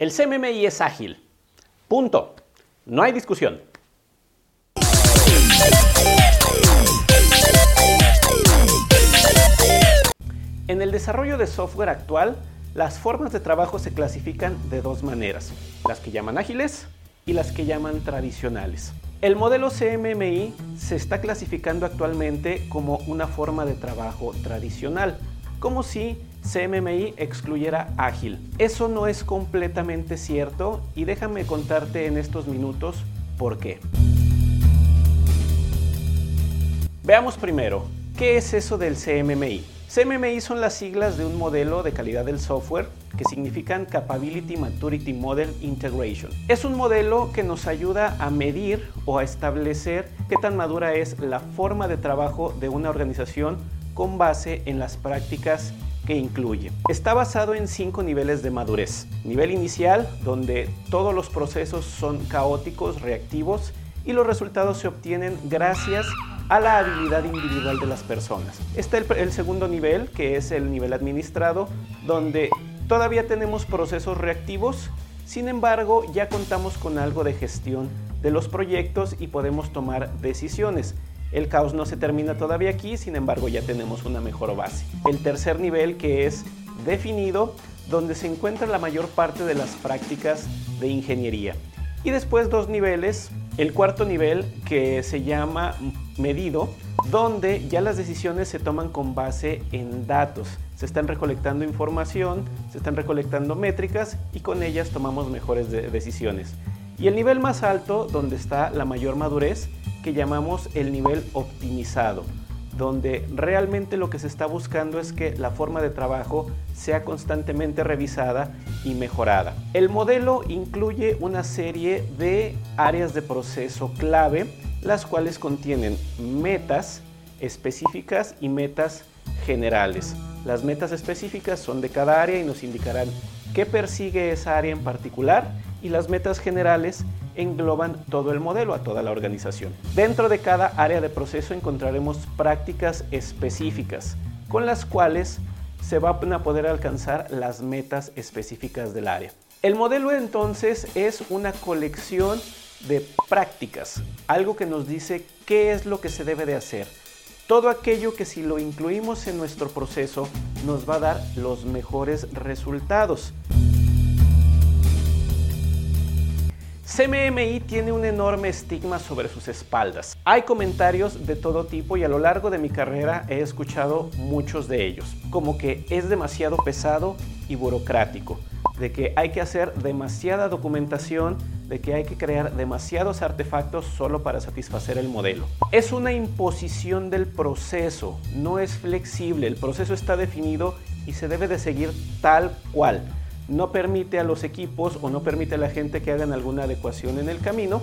El CMMI es ágil. Punto. No hay discusión. En el desarrollo de software actual, las formas de trabajo se clasifican de dos maneras, las que llaman ágiles y las que llaman tradicionales. El modelo CMMI se está clasificando actualmente como una forma de trabajo tradicional, como si CMMI excluyera ágil. Eso no es completamente cierto y déjame contarte en estos minutos por qué. Veamos primero, ¿qué es eso del CMMI? CMMI son las siglas de un modelo de calidad del software que significan Capability Maturity Model Integration. Es un modelo que nos ayuda a medir o a establecer qué tan madura es la forma de trabajo de una organización con base en las prácticas incluye. Está basado en cinco niveles de madurez. Nivel inicial, donde todos los procesos son caóticos, reactivos y los resultados se obtienen gracias a la habilidad individual de las personas. Está el, segundo nivel, que es el nivel administrado, donde todavía tenemos procesos reactivos, sin embargo ya contamos con algo de gestión de los proyectos y podemos tomar decisiones. El caos no se termina todavía aquí, sin embargo ya tenemos una mejor base. El tercer nivel que es definido, donde se encuentra la mayor parte de las prácticas de ingeniería. Y después dos niveles, el cuarto nivel que se llama medido, donde ya las decisiones se toman con base en datos. Se están recolectando información, se están recolectando métricas y con ellas tomamos mejores decisiones. Y el nivel más alto, donde está la mayor madurez, que llamamos el nivel optimizado, donde realmente lo que se está buscando es que la forma de trabajo sea constantemente revisada y mejorada. El modelo incluye una serie de áreas de proceso clave, las cuales contienen metas específicas y metas generales. Las metas específicas son de cada área y nos indicarán qué persigue esa área en particular y las metas generales engloban todo el modelo, a toda la organización. Dentro de cada área de proceso encontraremos prácticas específicas con las cuales se van a poder alcanzar las metas específicas del área. El modelo entonces es una colección de prácticas, algo que nos dice qué es lo que se debe de hacer. Todo aquello que si lo incluimos en nuestro proceso nos va a dar los mejores resultados. CMMI tiene un enorme estigma sobre sus espaldas. Hay comentarios de todo tipo y a lo largo de mi carrera he escuchado muchos de ellos, como que es demasiado pesado y burocrático, de que hay que hacer demasiada documentación, de que hay que crear demasiados artefactos solo para satisfacer el modelo. Es una imposición del proceso, no es flexible, el proceso está definido y se debe de seguir tal cual no permite a los equipos o no permite a la gente que hagan alguna adecuación en el camino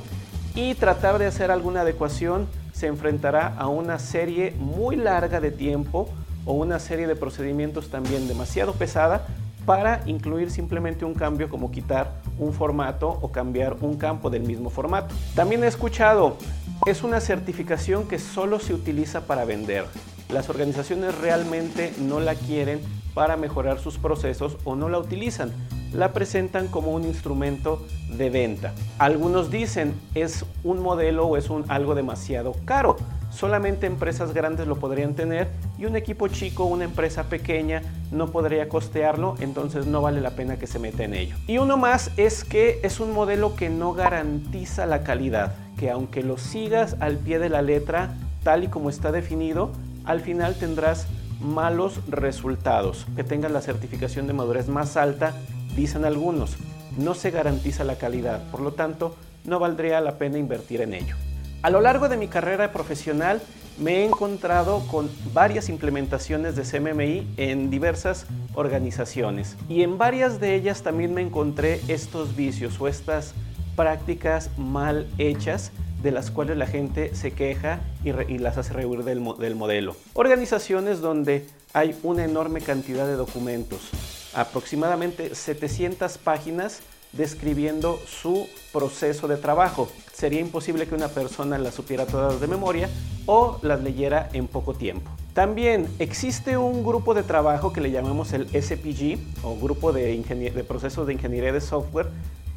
y tratar de hacer alguna adecuación se enfrentará a una serie muy larga de tiempo o una serie de procedimientos también demasiado pesada para incluir simplemente un cambio como quitar un formato o cambiar un campo del mismo formato. También he escuchado, es una certificación que solo se utiliza para vender. Las organizaciones realmente no la quieren para mejorar sus procesos o no la utilizan. La presentan como un instrumento de venta. Algunos dicen es un modelo o es un, algo demasiado caro. Solamente empresas grandes lo podrían tener y un equipo chico, una empresa pequeña no podría costearlo, entonces no vale la pena que se meta en ello. Y uno más es que es un modelo que no garantiza la calidad, que aunque lo sigas al pie de la letra, tal y como está definido, al final tendrás malos resultados. Que tengan la certificación de madurez más alta, dicen algunos. No se garantiza la calidad, por lo tanto, no valdría la pena invertir en ello. A lo largo de mi carrera profesional me he encontrado con varias implementaciones de CMMI en diversas organizaciones y en varias de ellas también me encontré estos vicios o estas prácticas mal hechas de las cuales la gente se queja y, las hace rehuir del, del modelo. Organizaciones donde hay una enorme cantidad de documentos, aproximadamente 700 páginas describiendo su proceso de trabajo. Sería imposible que una persona las supiera todas de memoria o las leyera en poco tiempo. También existe un grupo de trabajo que le llamamos el SPG o Grupo de, de Procesos de Ingeniería de Software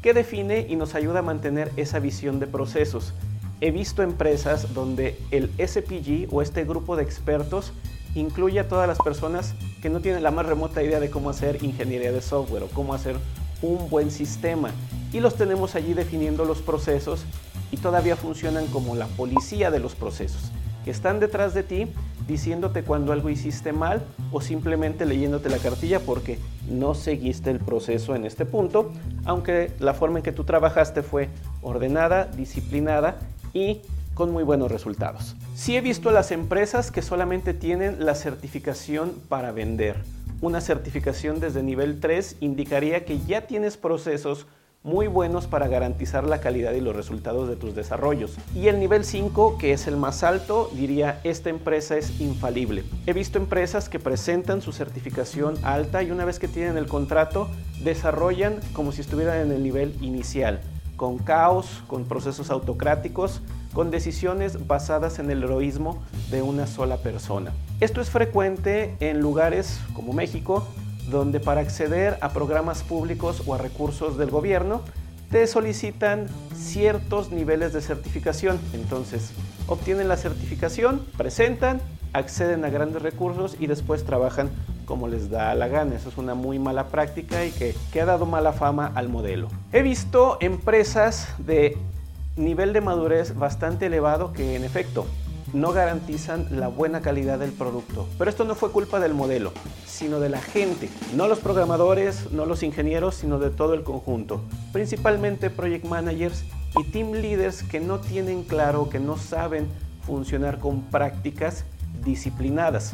que define y nos ayuda a mantener esa visión de procesos. He visto empresas donde el SPG o este grupo de expertos incluye a todas las personas que no tienen la más remota idea de cómo hacer ingeniería de software o cómo hacer un buen sistema. Y los tenemos allí definiendo los procesos y todavía funcionan como la policía de los procesos, que están detrás de ti diciéndote cuando algo hiciste mal o simplemente leyéndote la cartilla porque no seguiste el proceso en este punto, aunque la forma en que tú trabajaste fue ordenada, disciplinada y con muy buenos resultados. Sí he visto las empresas que solamente tienen la certificación para vender. Una certificación desde nivel 3 indicaría que ya tienes procesos muy buenos para garantizar la calidad y los resultados de tus desarrollos. Y el nivel 5, que es el más alto, diría, esta empresa es infalible. He visto empresas que presentan su certificación alta y una vez que tienen el contrato, desarrollan como si estuvieran en el nivel inicial con caos, con procesos autocráticos, con decisiones basadas en el heroísmo de una sola persona. Esto es frecuente en lugares como México, donde para acceder a programas públicos o a recursos del gobierno, te solicitan ciertos niveles de certificación. Entonces, obtienen la certificación, presentan, acceden a grandes recursos y después trabajan como les da la gana. Eso es una muy mala práctica y que, que ha dado mala fama al modelo. He visto empresas de nivel de madurez bastante elevado que en efecto no garantizan la buena calidad del producto. Pero esto no fue culpa del modelo, sino de la gente. No los programadores, no los ingenieros, sino de todo el conjunto. Principalmente project managers y team leaders que no tienen claro, que no saben funcionar con prácticas disciplinadas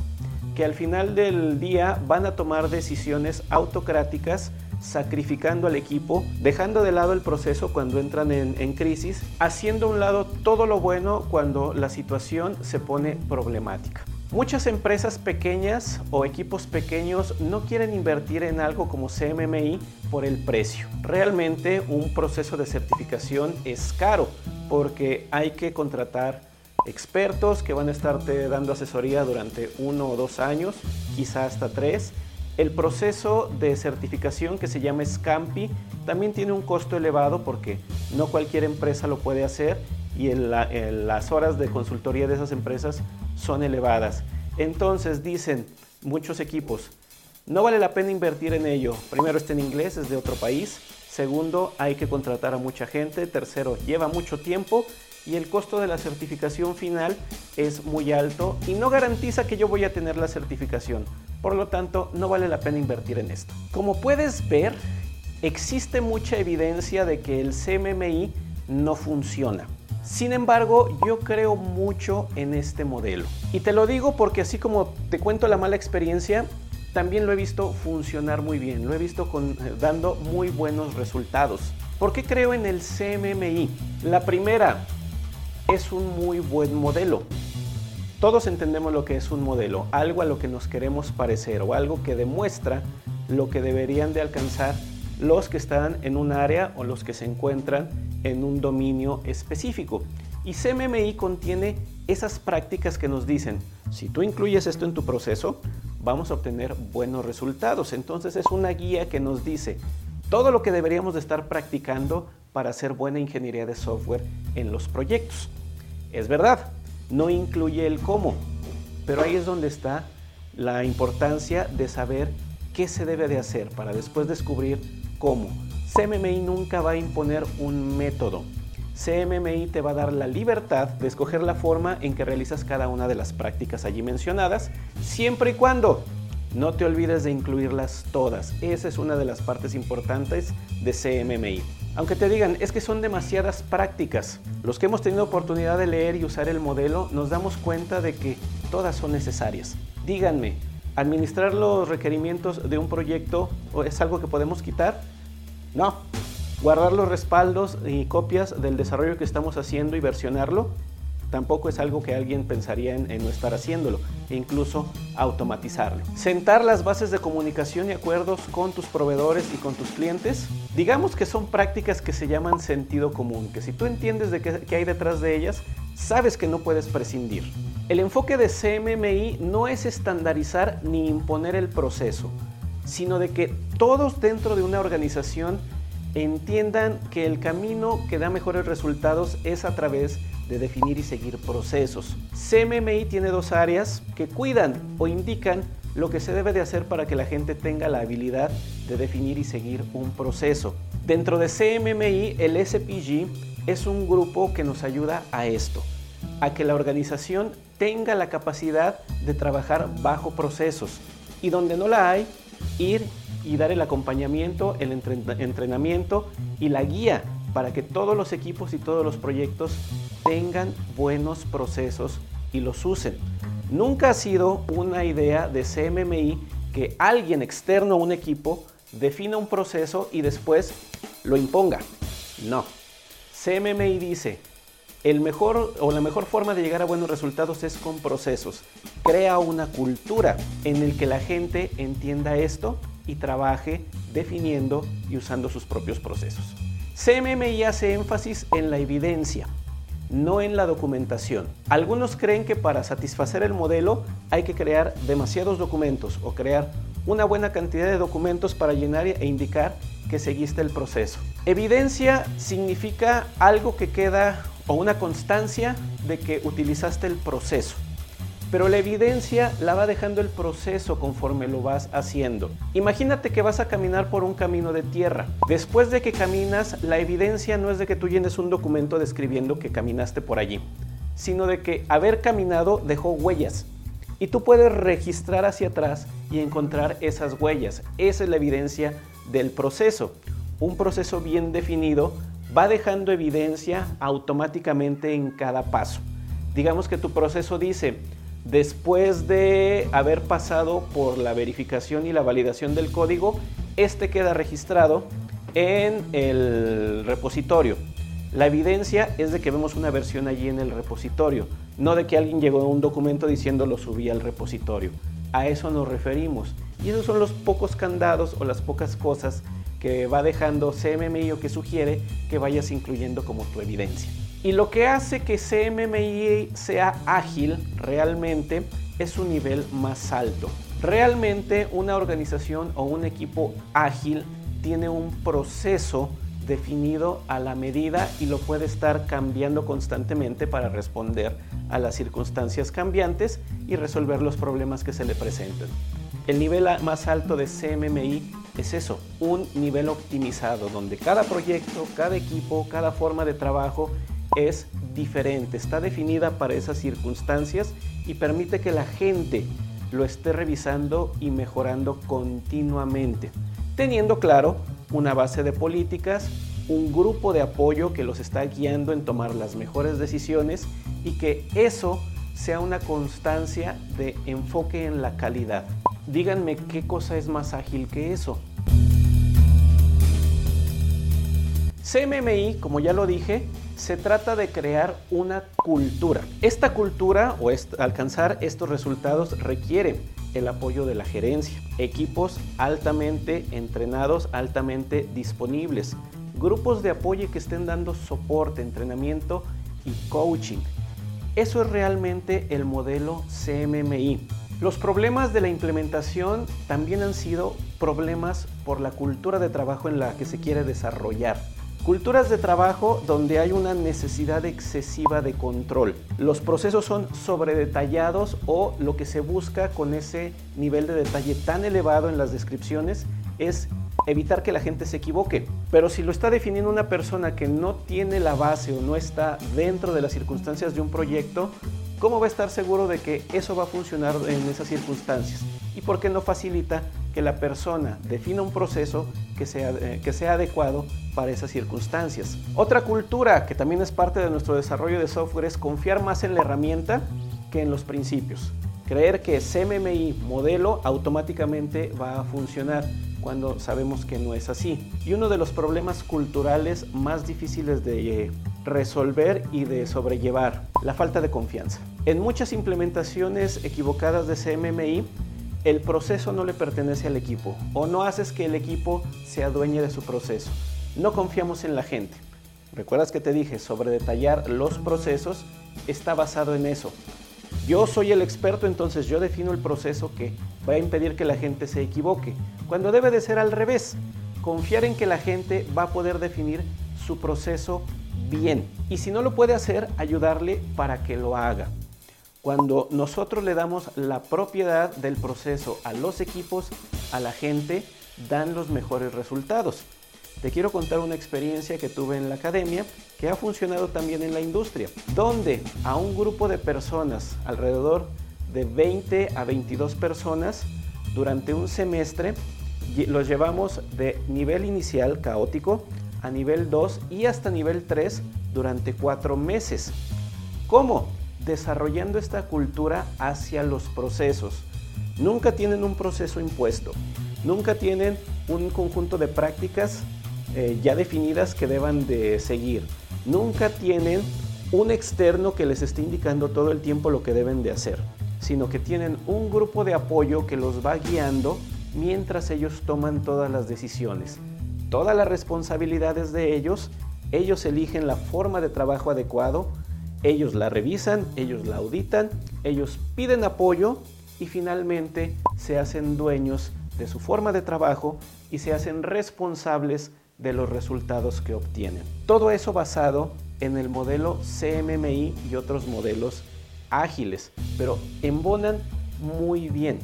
que al final del día van a tomar decisiones autocráticas sacrificando al equipo, dejando de lado el proceso cuando entran en, crisis, haciendo a un lado todo lo bueno cuando la situación se pone problemática. Muchas empresas pequeñas o equipos pequeños no quieren invertir en algo como CMMI por el precio. Realmente un proceso de certificación es caro porque hay que contratar expertos que van a estarte dando asesoría durante uno o dos años, quizá hasta tres. El proceso de certificación que se llama SCAMPI también tiene un costo elevado porque no cualquier empresa lo puede hacer y las horas de consultoría de esas empresas son elevadas. Entonces dicen muchos equipos, no vale la pena invertir en ello. Primero está en inglés, es de otro país. Segundo, hay que contratar a mucha gente. Tercero, lleva mucho tiempo y el costo de la certificación final es muy alto y no garantiza que yo voy a tener la certificación. Por lo tanto, no vale la pena invertir en esto. Como puedes ver, existe mucha evidencia de que el CMMI no funciona. Sin embargo, yo creo mucho en este modelo. Y te lo digo porque así como te cuento la mala experiencia, también lo he visto funcionar muy bien, lo he visto eh, dando muy buenos resultados. ¿Por qué creo en el CMMI? La primera, es un muy buen modelo. Todos entendemos lo que es un modelo, algo a lo que nos queremos parecer o algo que demuestra lo que deberían de alcanzar los que están en un área o los que se encuentran en un dominio específico. Y CMMI contiene esas prácticas que nos dicen, si tú incluyes esto en tu proceso, vamos a obtener buenos resultados. Entonces es una guía que nos dice todo lo que deberíamos de estar practicando para hacer buena ingeniería de software en los proyectos. Es verdad, no incluye el cómo, pero ahí es donde está la importancia de saber qué se debe de hacer para después descubrir cómo. CMMI nunca va a imponer un método. CMMI te va a dar la libertad de escoger la forma en que realizas cada una de las prácticas allí mencionadas, siempre y cuando no te olvides de incluirlas todas. Esa es una de las partes importantes de CMMI. Aunque te digan, es que son demasiadas prácticas. Los que hemos tenido oportunidad de leer y usar el modelo, nos damos cuenta de que todas son necesarias. Díganme, ¿administrar los requerimientos de un proyecto es algo que podemos quitar? No. ¿Guardar los respaldos y copias del desarrollo que estamos haciendo y versionarlo? Tampoco es algo que alguien pensaría en, no estar haciéndolo e incluso automatizarlo. Sentar las bases de comunicación y acuerdos con tus proveedores y con tus clientes, digamos que son prácticas que se llaman sentido común, que si tú entiendes de qué, hay detrás de ellas, sabes que no puedes prescindir. El enfoque de CMMI no es estandarizar ni imponer el proceso, sino de que todos dentro de una organización entiendan que el camino que da mejores resultados es a través de definir y seguir procesos. CMMI tiene dos áreas que cuidan o indican lo que se debe de hacer para que la gente tenga la habilidad de definir y seguir un proceso. Dentro de CMMI, el SPG es un grupo que nos ayuda a esto, a que la organización tenga la capacidad de trabajar bajo procesos y donde no la hay, ir y dar el acompañamiento, el entrenamiento y la guía para que todos los equipos y todos los proyectos tengan buenos procesos y los usen. Nunca ha sido una idea de CMMI que alguien externo a un equipo defina un proceso y después lo imponga. No. CMMI dice, el mejor o la mejor forma de llegar a buenos resultados es con procesos. Crea una cultura en el que la gente entienda esto y trabaje definiendo y usando sus propios procesos. CMMI hace énfasis en la evidencia no en la documentación. Algunos creen que para satisfacer el modelo hay que crear demasiados documentos o crear una buena cantidad de documentos para llenar e indicar que seguiste el proceso. Evidencia significa algo que queda o una constancia de que utilizaste el proceso pero la evidencia la va dejando el proceso conforme lo vas haciendo. Imagínate que vas a caminar por un camino de tierra. Después de que caminas, la evidencia no es de que tú llenes un documento describiendo que caminaste por allí, sino de que haber caminado dejó huellas. Y tú puedes registrar hacia atrás y encontrar esas huellas. Esa es la evidencia del proceso. Un proceso bien definido va dejando evidencia automáticamente en cada paso. Digamos que tu proceso dice, Después de haber pasado por la verificación y la validación del código, este queda registrado en el repositorio. La evidencia es de que vemos una versión allí en el repositorio, no de que alguien llegó a un documento diciendo lo subí al repositorio. A eso nos referimos. Y esos son los pocos candados o las pocas cosas que va dejando CMMI o que sugiere que vayas incluyendo como tu evidencia. Y lo que hace que CMMI sea ágil realmente es su nivel más alto. Realmente una organización o un equipo ágil tiene un proceso definido a la medida y lo puede estar cambiando constantemente para responder a las circunstancias cambiantes y resolver los problemas que se le presentan. El nivel más alto de CMMI es eso, un nivel optimizado donde cada proyecto, cada equipo, cada forma de trabajo es diferente, está definida para esas circunstancias y permite que la gente lo esté revisando y mejorando continuamente, teniendo claro una base de políticas, un grupo de apoyo que los está guiando en tomar las mejores decisiones y que eso sea una constancia de enfoque en la calidad. Díganme qué cosa es más ágil que eso. CMMI, como ya lo dije, se trata de crear una cultura. Esta cultura o alcanzar estos resultados requiere el apoyo de la gerencia, equipos altamente entrenados, altamente disponibles, grupos de apoyo que estén dando soporte, entrenamiento y coaching. Eso es realmente el modelo CMMI. Los problemas de la implementación también han sido problemas por la cultura de trabajo en la que se quiere desarrollar. Culturas de trabajo donde hay una necesidad excesiva de control. Los procesos son sobredetallados o lo que se busca con ese nivel de detalle tan elevado en las descripciones es evitar que la gente se equivoque. Pero si lo está definiendo una persona que no tiene la base o no está dentro de las circunstancias de un proyecto, ¿cómo va a estar seguro de que eso va a funcionar en esas circunstancias? ¿Y por qué no facilita que la persona defina un proceso que sea, eh, que sea adecuado para esas circunstancias. Otra cultura que también es parte de nuestro desarrollo de software es confiar más en la herramienta que en los principios. Creer que CMMI modelo automáticamente va a funcionar cuando sabemos que no es así. Y uno de los problemas culturales más difíciles de eh, resolver y de sobrellevar, la falta de confianza. En muchas implementaciones equivocadas de CMMI, el proceso no le pertenece al equipo o no haces que el equipo se adueñe de su proceso. No confiamos en la gente. ¿Recuerdas que te dije sobre detallar los procesos? Está basado en eso. yo soy el experto, entonces yo defino el proceso que va a impedir que la gente se equivoque, cuando debe de ser al revés, confiar en que la gente va a poder definir su proceso bien y si no lo puede hacer, ayudarle para que lo haga. Cuando nosotros le damos la propiedad del proceso a los equipos, a la gente, dan los mejores resultados. Te quiero contar una experiencia que tuve en la academia que ha funcionado también en la industria, donde a un grupo de personas, alrededor de 20 a 22 personas, durante un semestre, los llevamos de nivel inicial caótico a nivel 2 y hasta nivel 3 durante cuatro meses. ¿Cómo? Desarrollando esta cultura hacia los procesos. Nunca tienen un proceso impuesto, nunca tienen un conjunto de prácticas eh, ya definidas que deban de seguir. Nunca tienen un externo que les esté indicando todo el tiempo lo que deben de hacer, sino que tienen un grupo de apoyo que los va guiando mientras ellos toman todas las decisiones. Todas las responsabilidades de ellos, ellos eligen la forma de trabajo adecuado, ellos la revisan, ellos la auditan, ellos piden apoyo y finalmente se hacen dueños de su forma de trabajo y se hacen responsables de los resultados que obtienen. Todo eso basado en el modelo CMMI y otros modelos ágiles, pero embonan muy bien,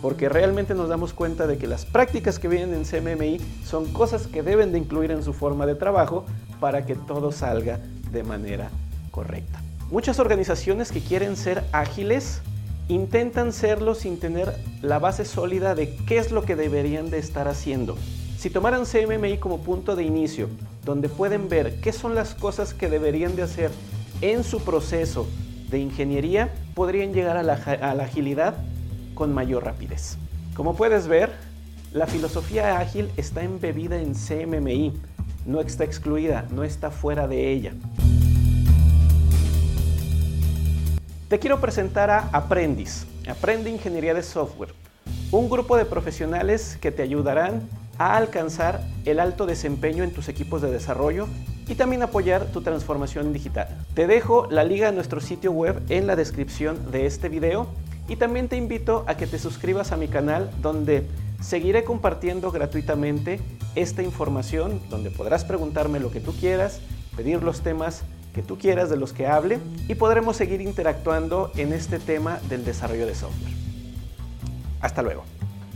porque realmente nos damos cuenta de que las prácticas que vienen en CMMI son cosas que deben de incluir en su forma de trabajo para que todo salga de manera Muchas organizaciones que quieren ser ágiles intentan serlo sin tener la base sólida de qué es lo que deberían de estar haciendo. Si tomaran CMMI como punto de inicio, donde pueden ver qué son las cosas que deberían de hacer en su proceso de ingeniería, podrían llegar a la, a la agilidad con mayor rapidez. Como puedes ver, la filosofía ágil está embebida en CMMI, no está excluida, no está fuera de ella. Te quiero presentar a Aprendiz, Aprende Ingeniería de Software, un grupo de profesionales que te ayudarán a alcanzar el alto desempeño en tus equipos de desarrollo y también apoyar tu transformación digital. Te dejo la liga a nuestro sitio web en la descripción de este video y también te invito a que te suscribas a mi canal donde seguiré compartiendo gratuitamente esta información, donde podrás preguntarme lo que tú quieras, pedir los temas que tú quieras de los que hable y podremos seguir interactuando en este tema del desarrollo de software. Hasta luego.